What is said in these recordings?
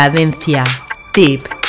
Cadencia Deep.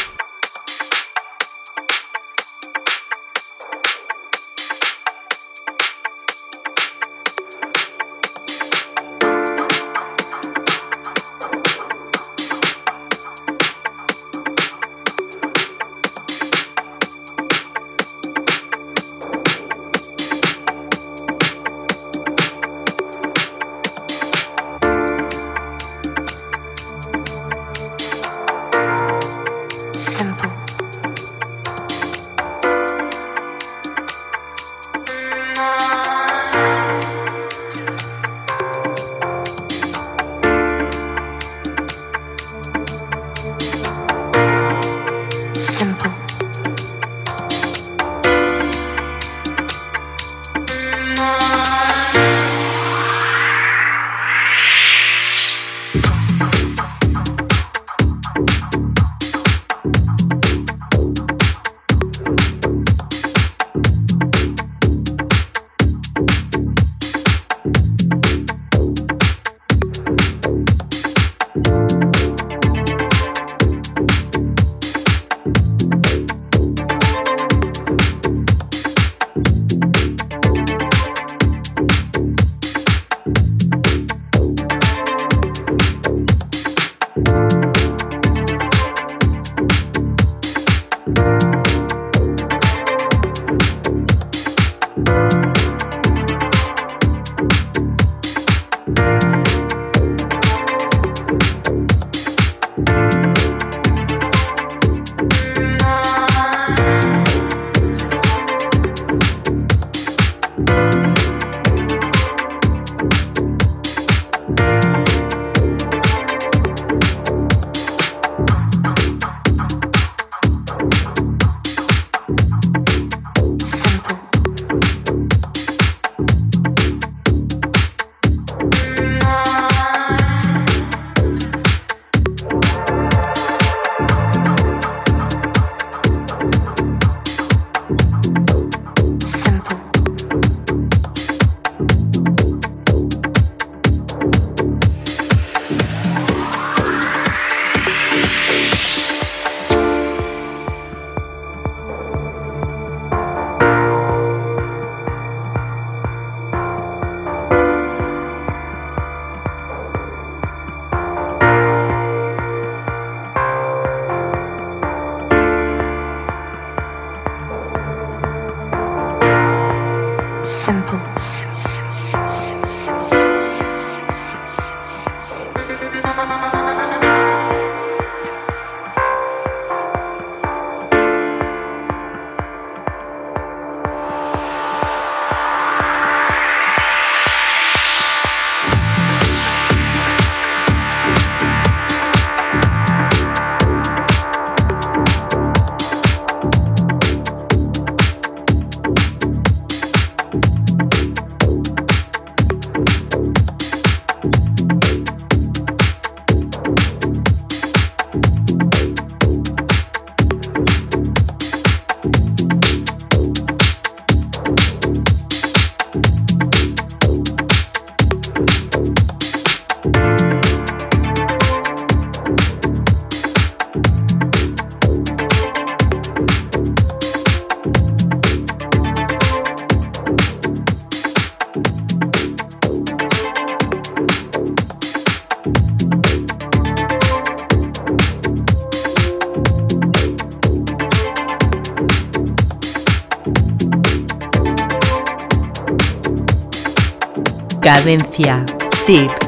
Cadencia. Tip.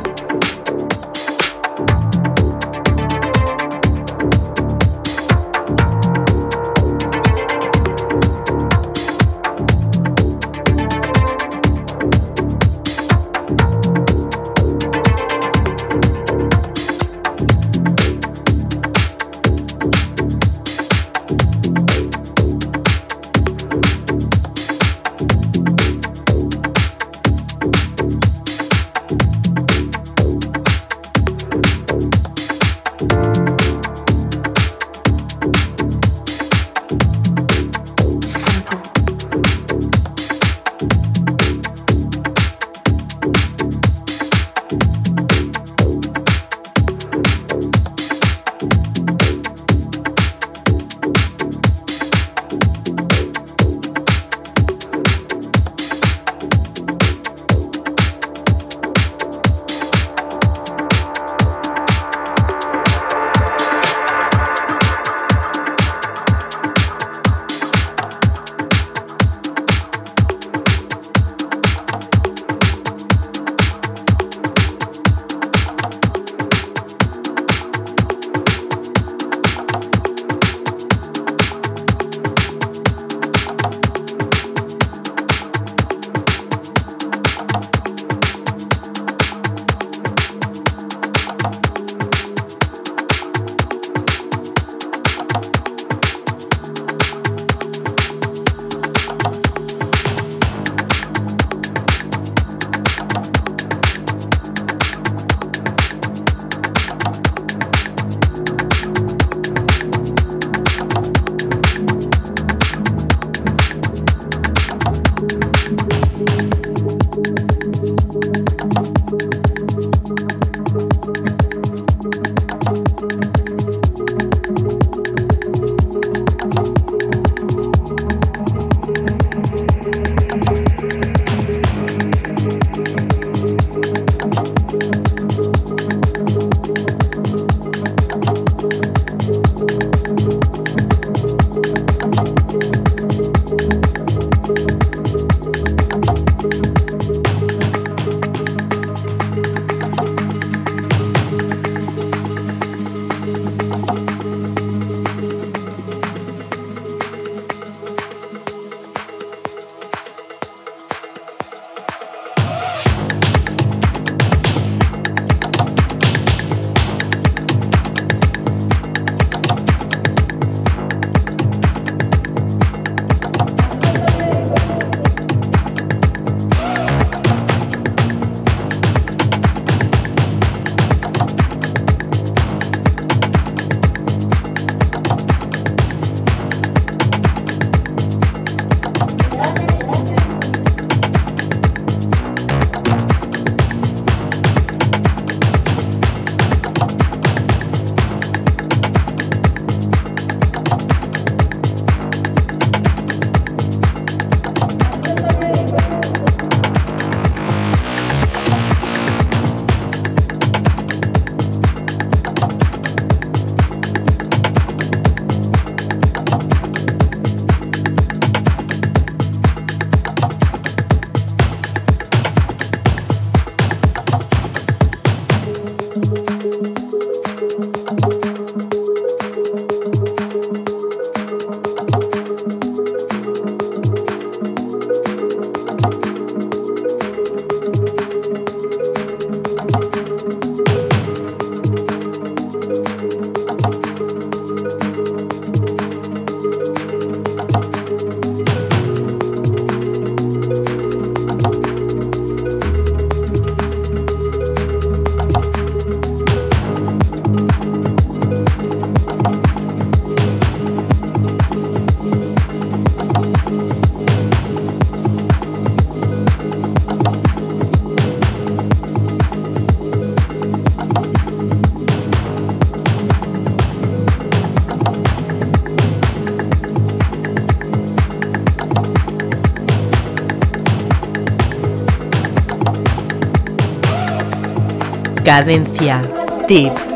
Cadencia. Tip.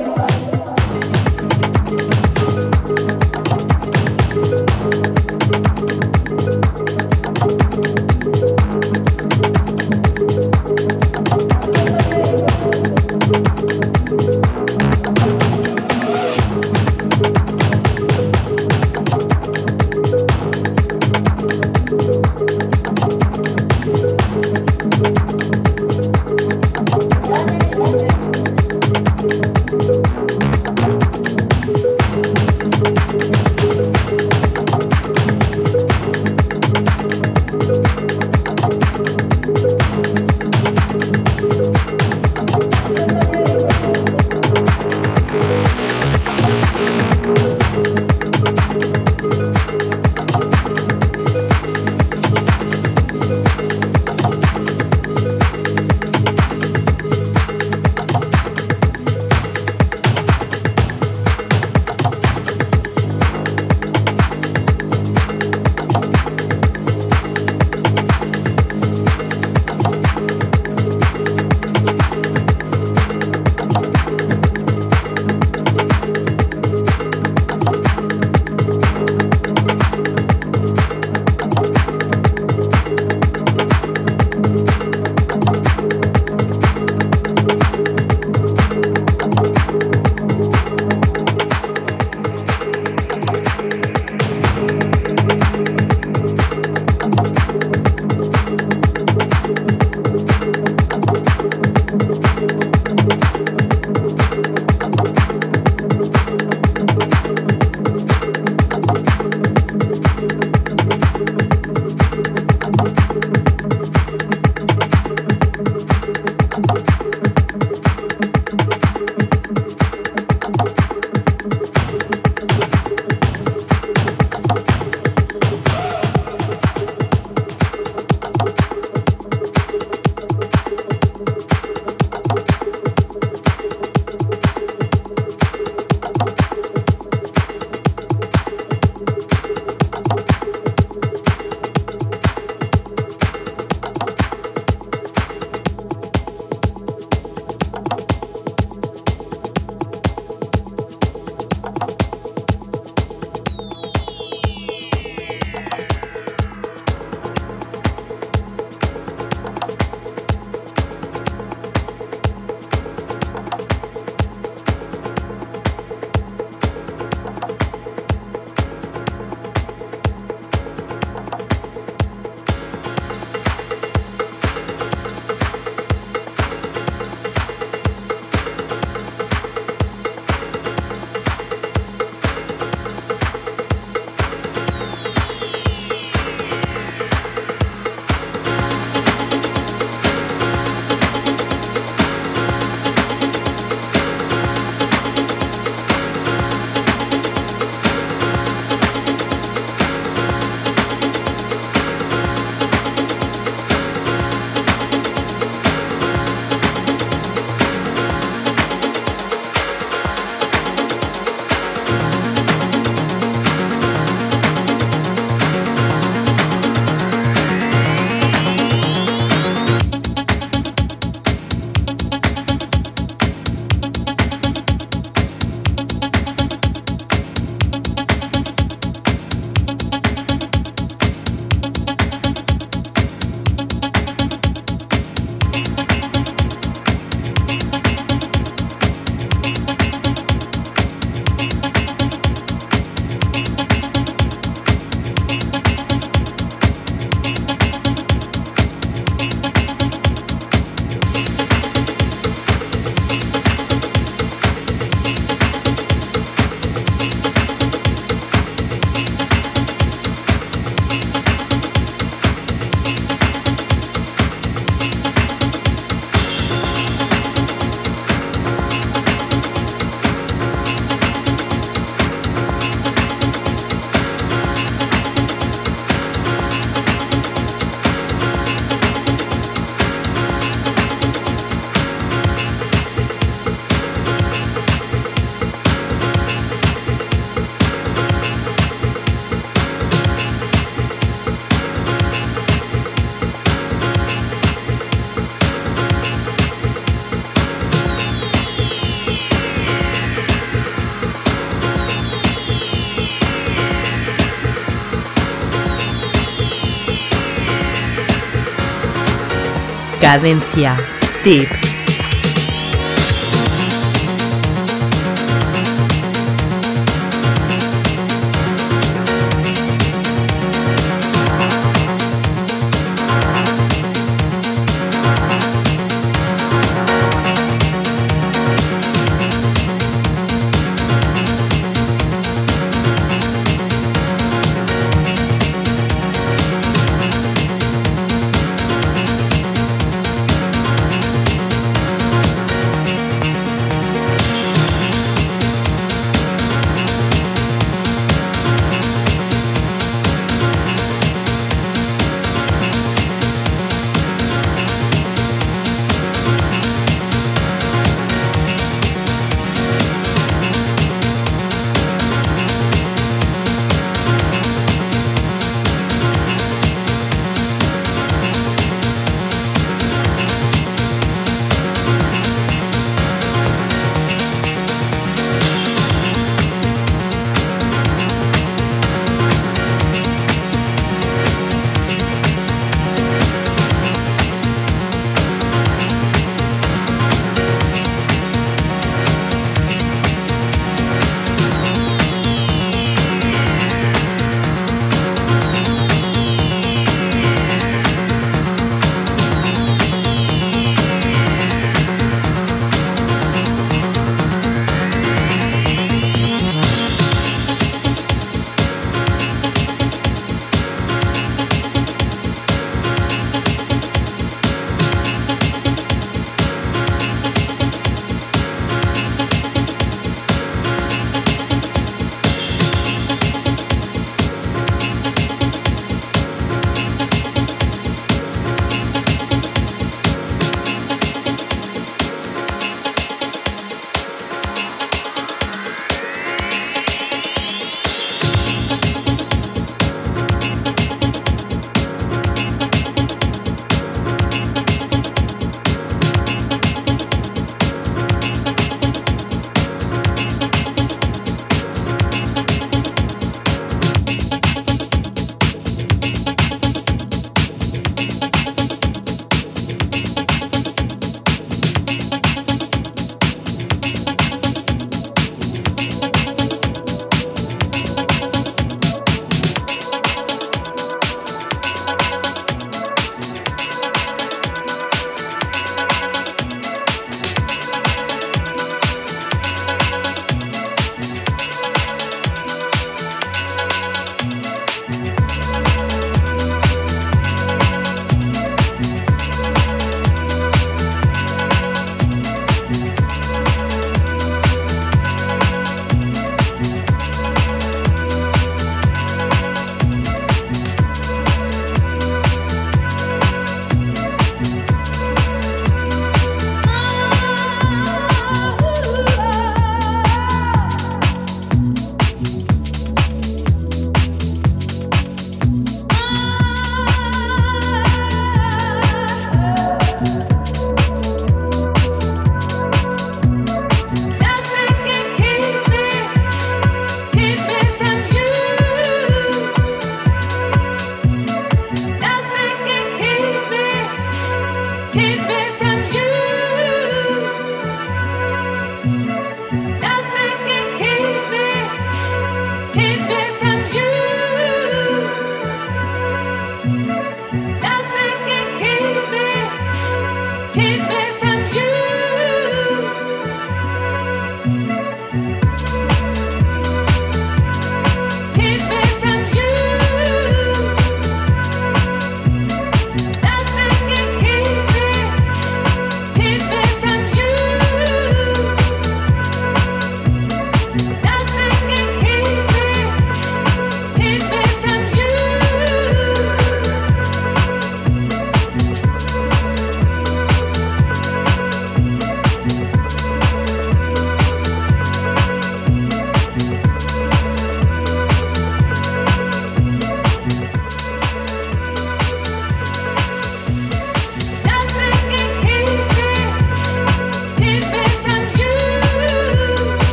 Cadencia. Tip.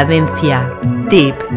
Cadencia. Tip.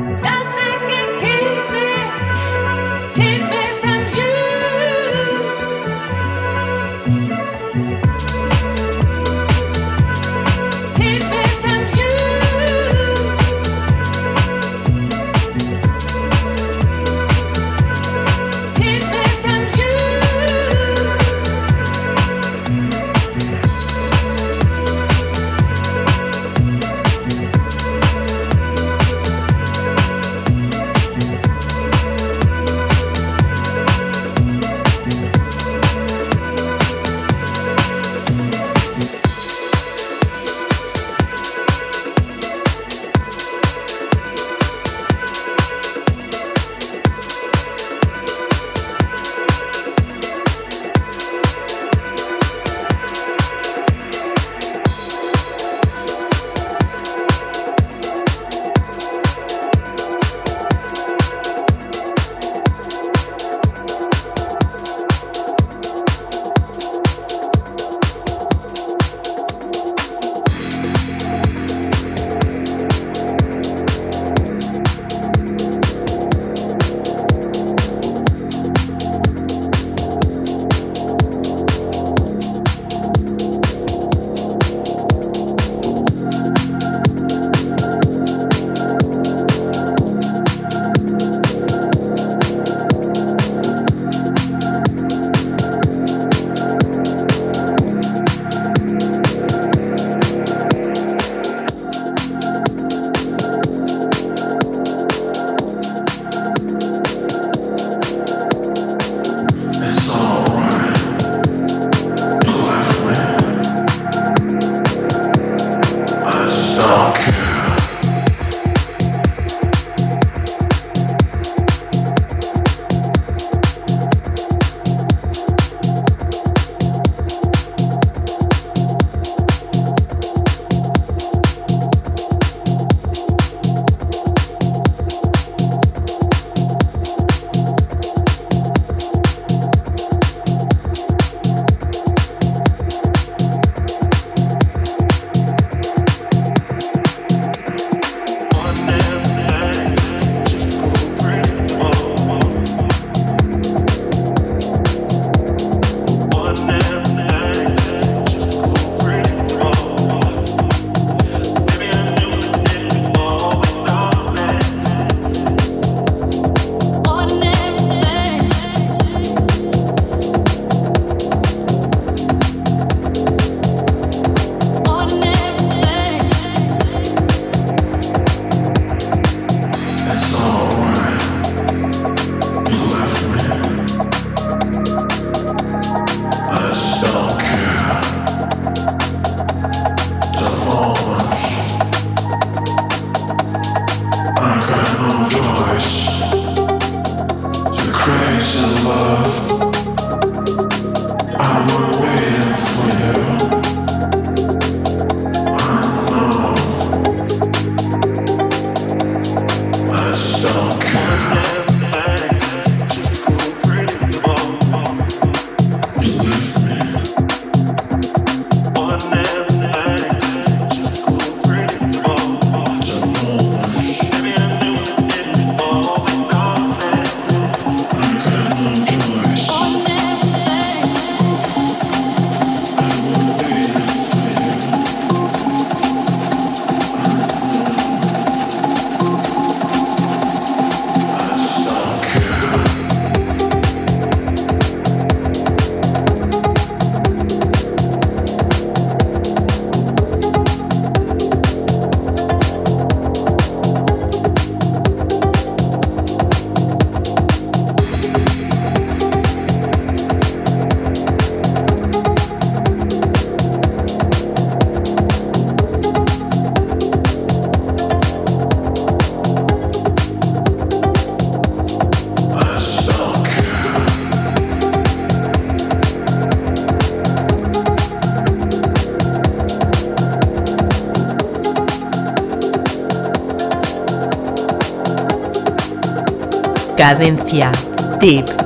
Cadencia. Tip.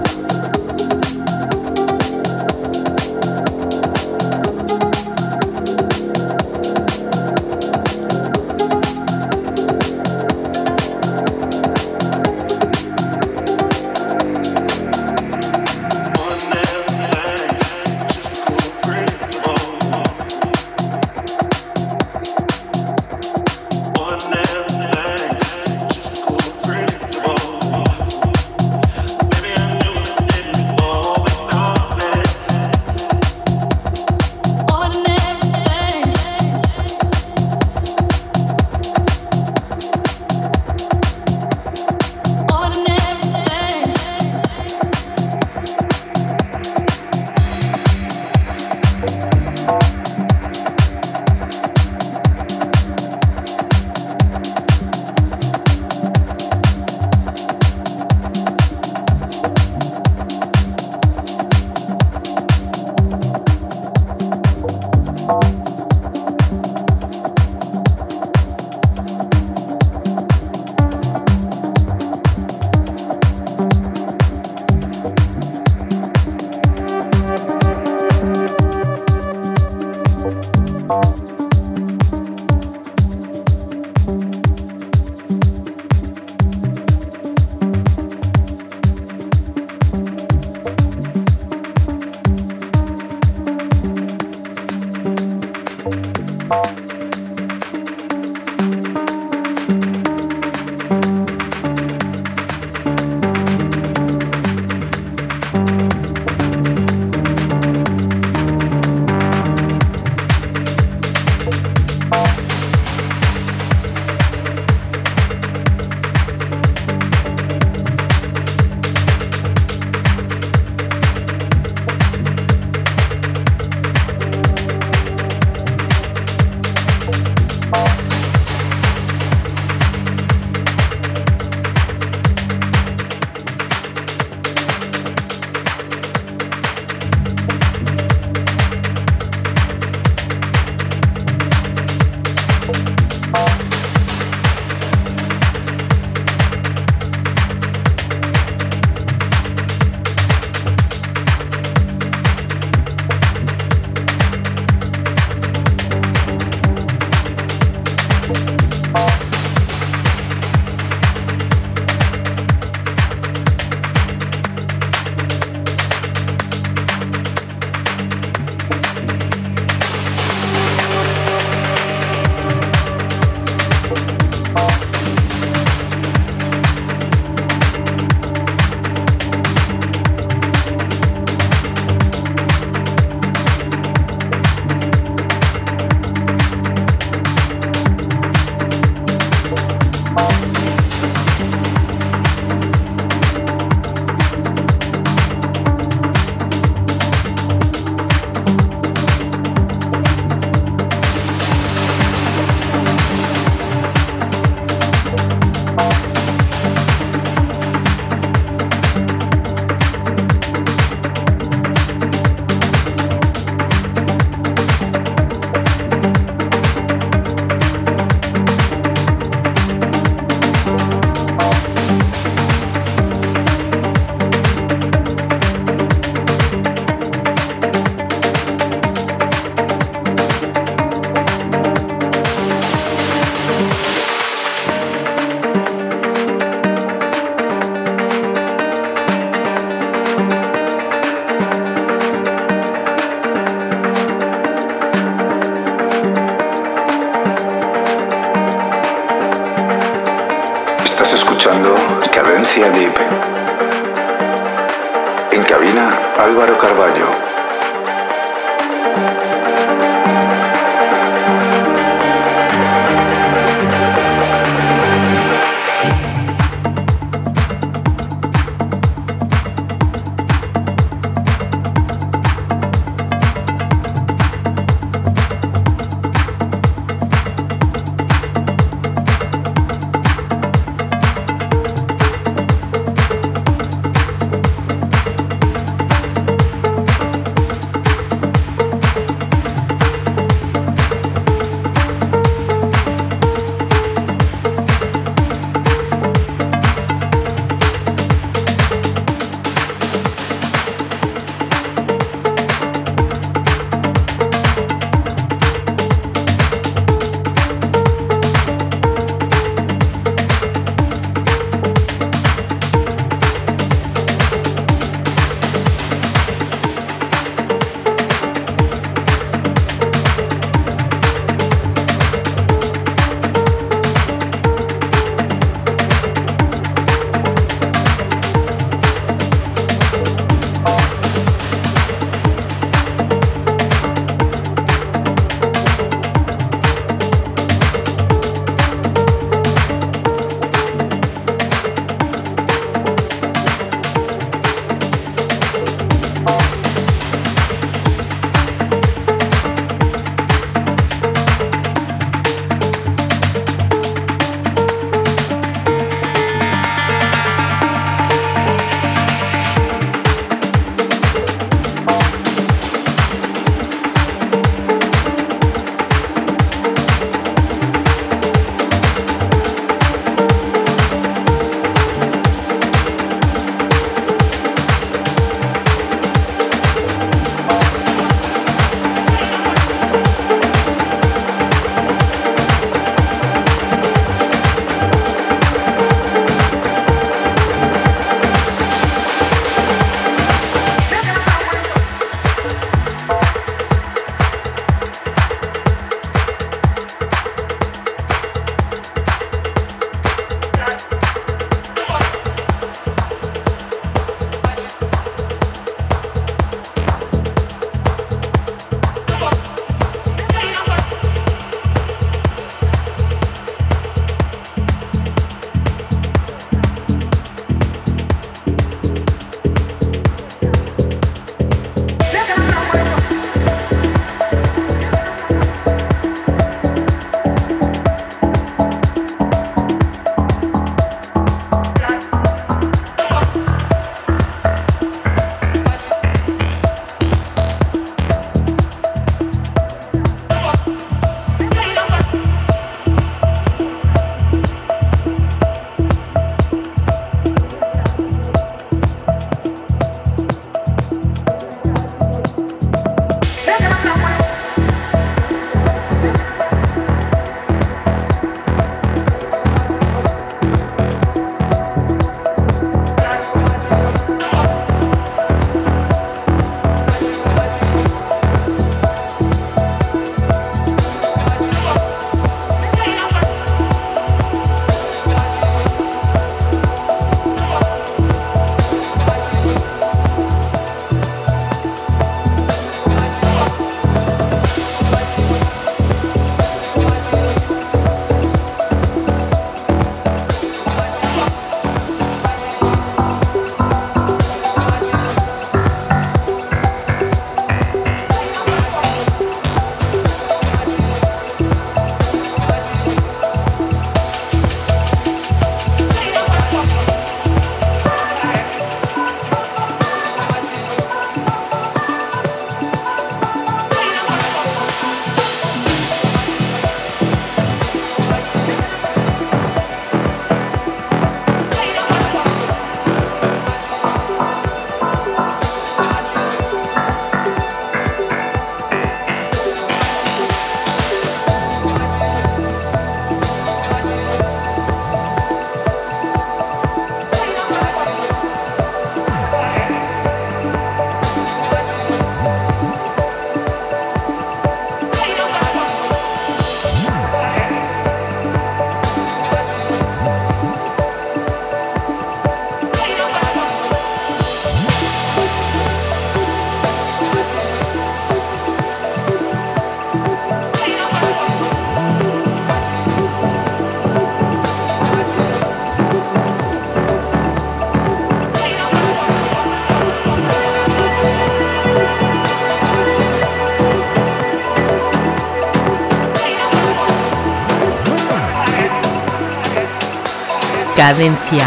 Cadencia.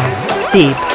Tip.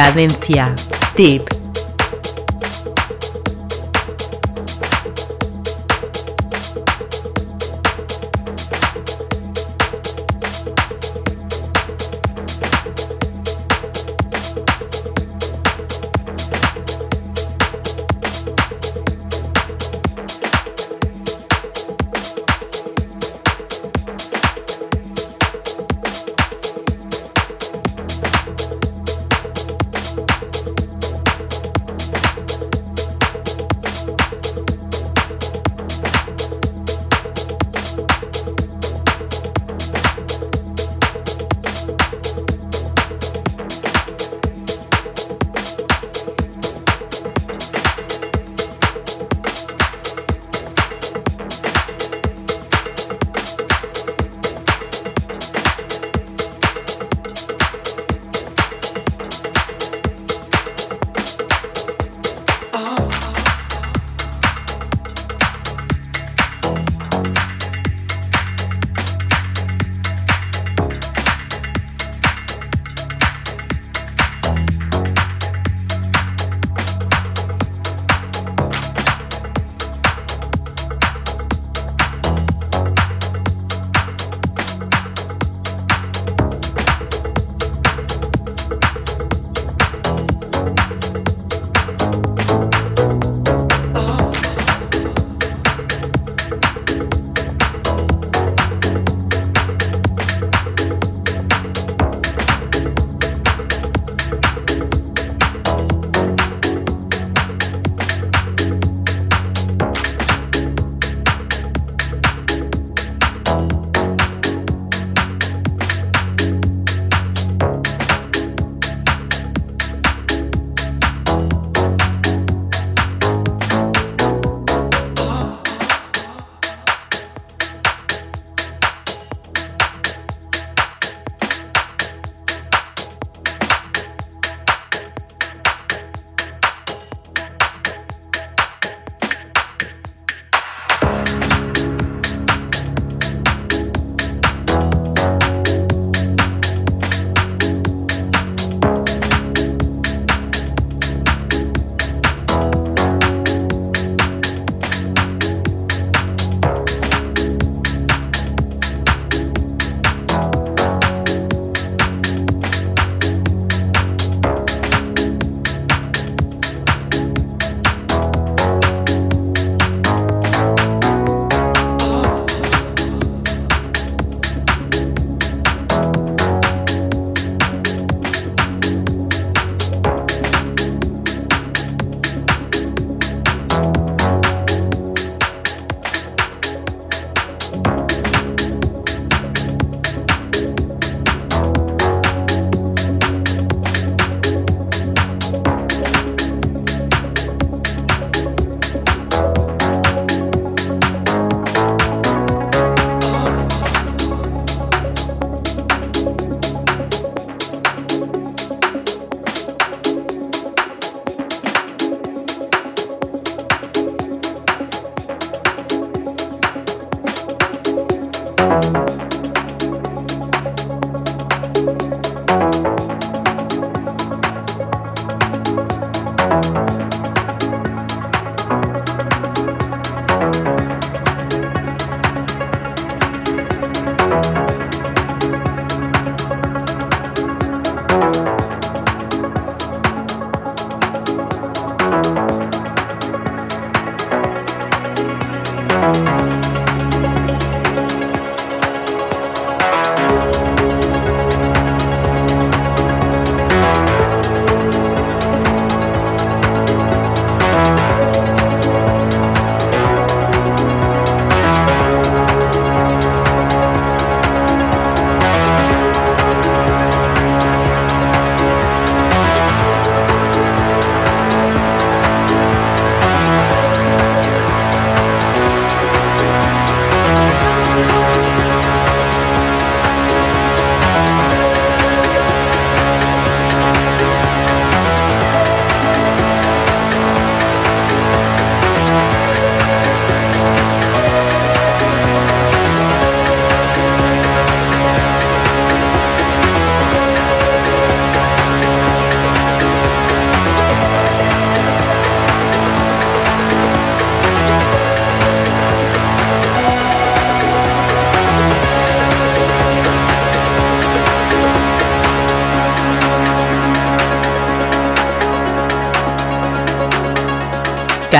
Cadencia. Tip.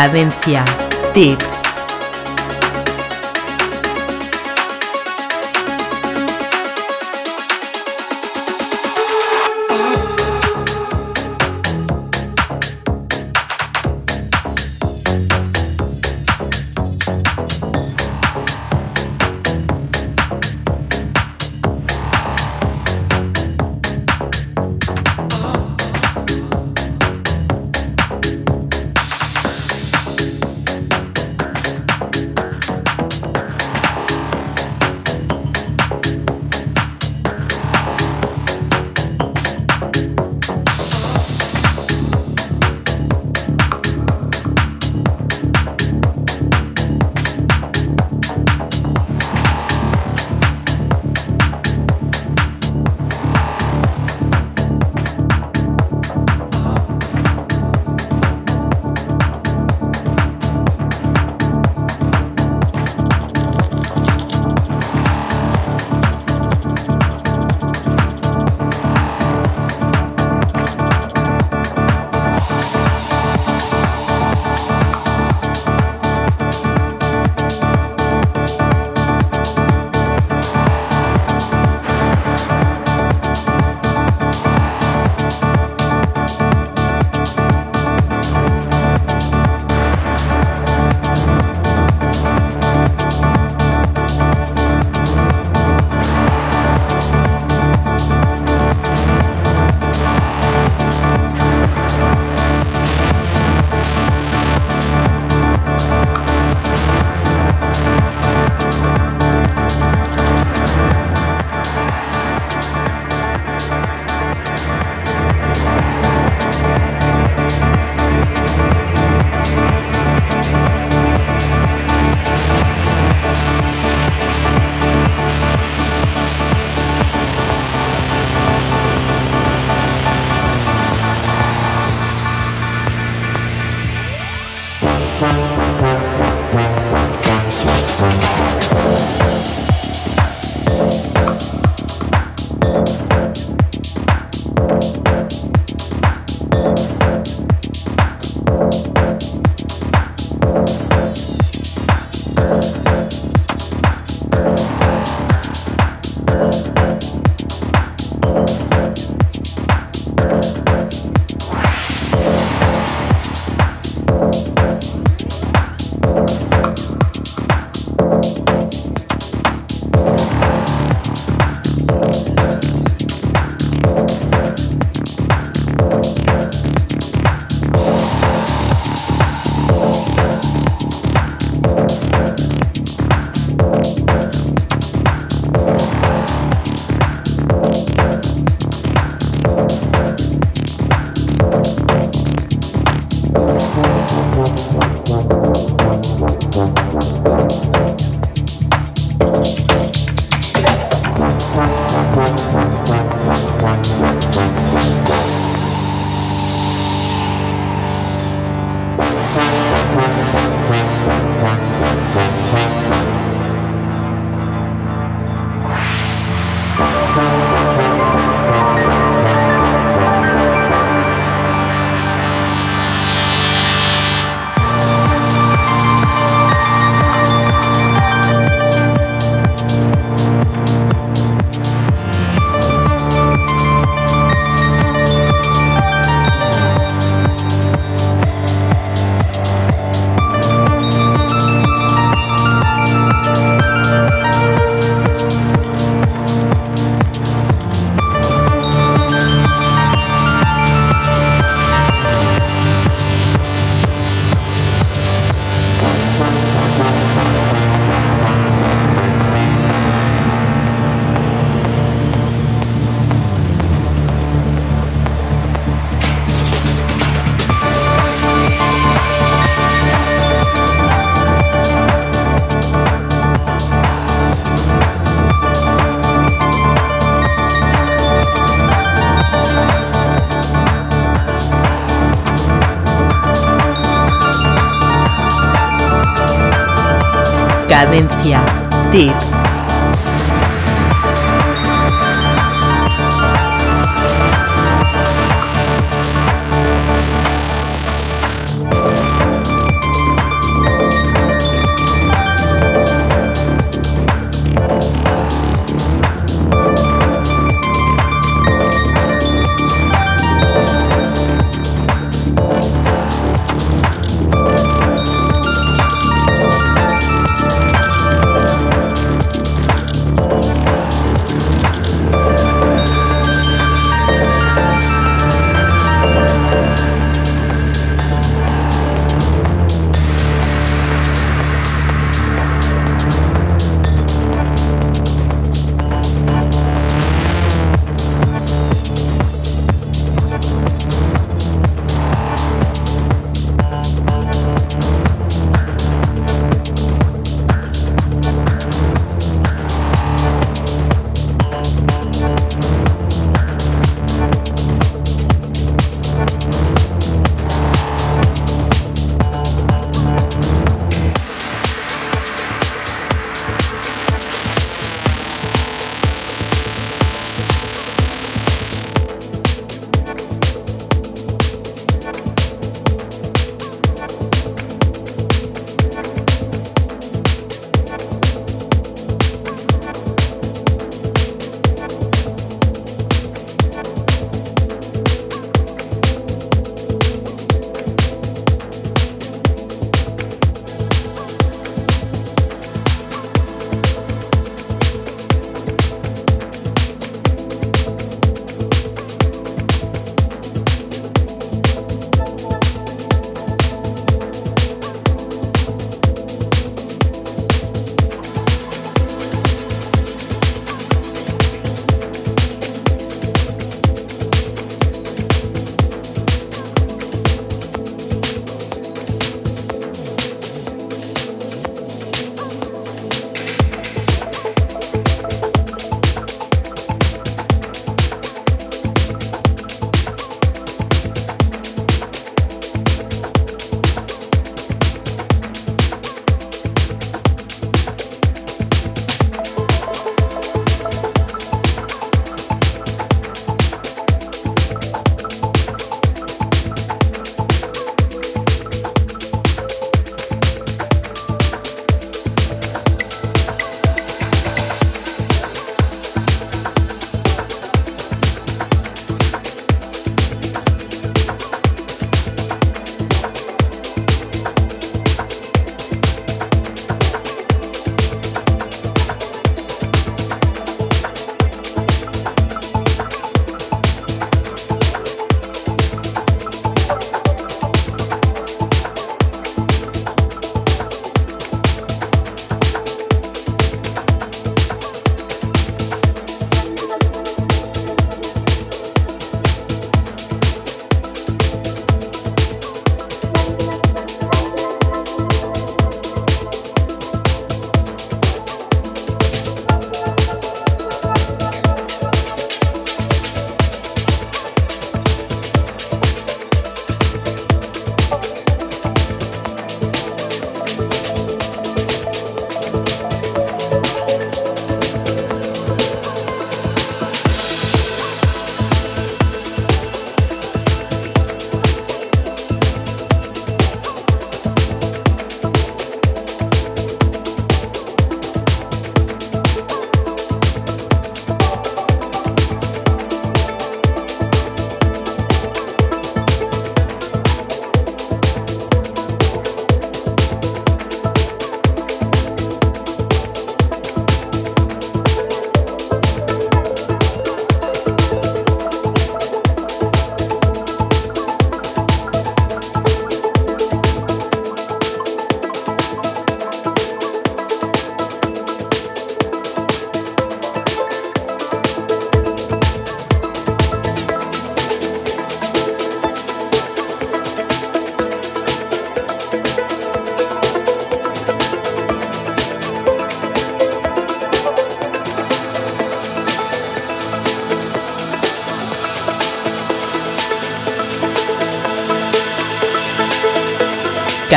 Cadencia. Tip. Cadencia. Tip.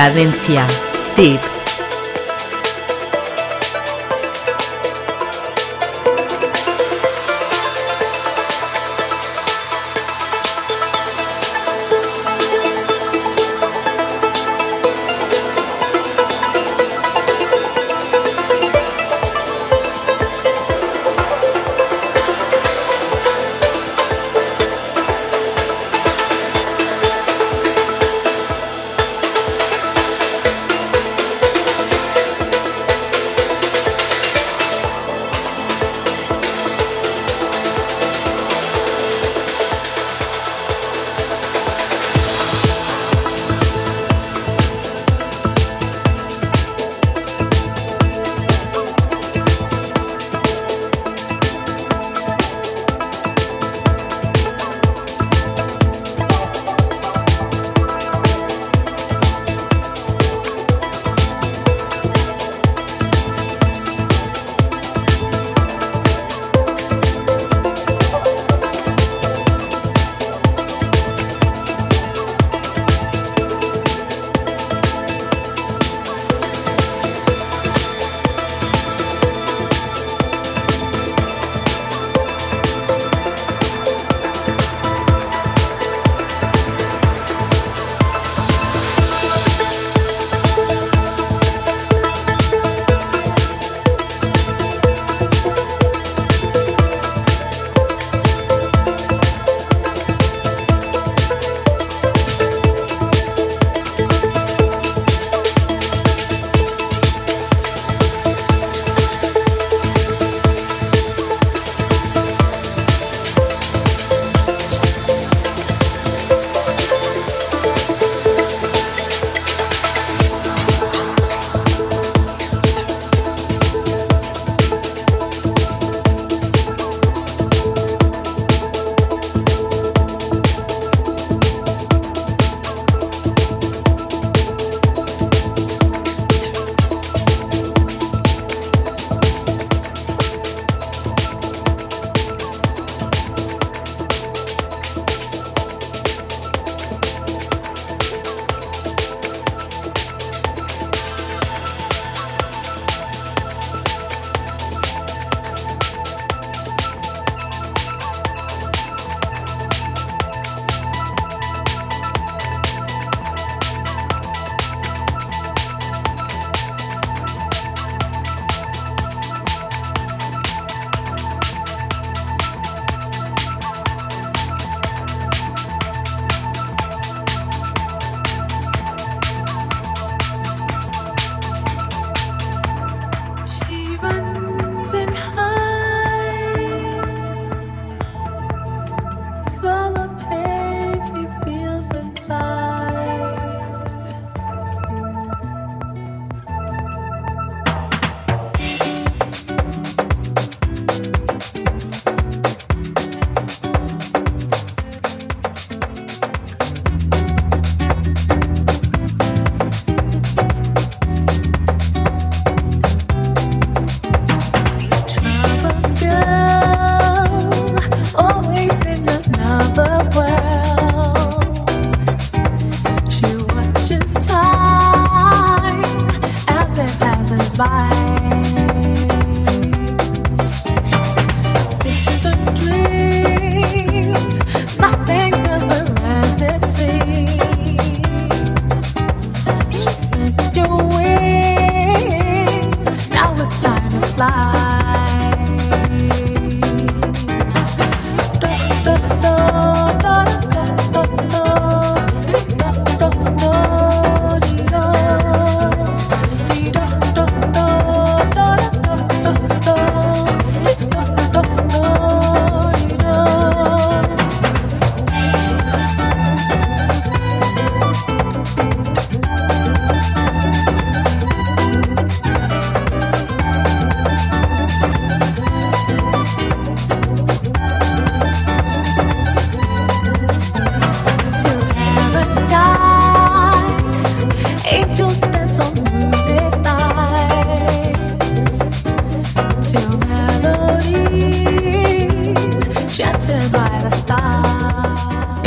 Cadencia. Tip.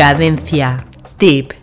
Cadencia. Tip.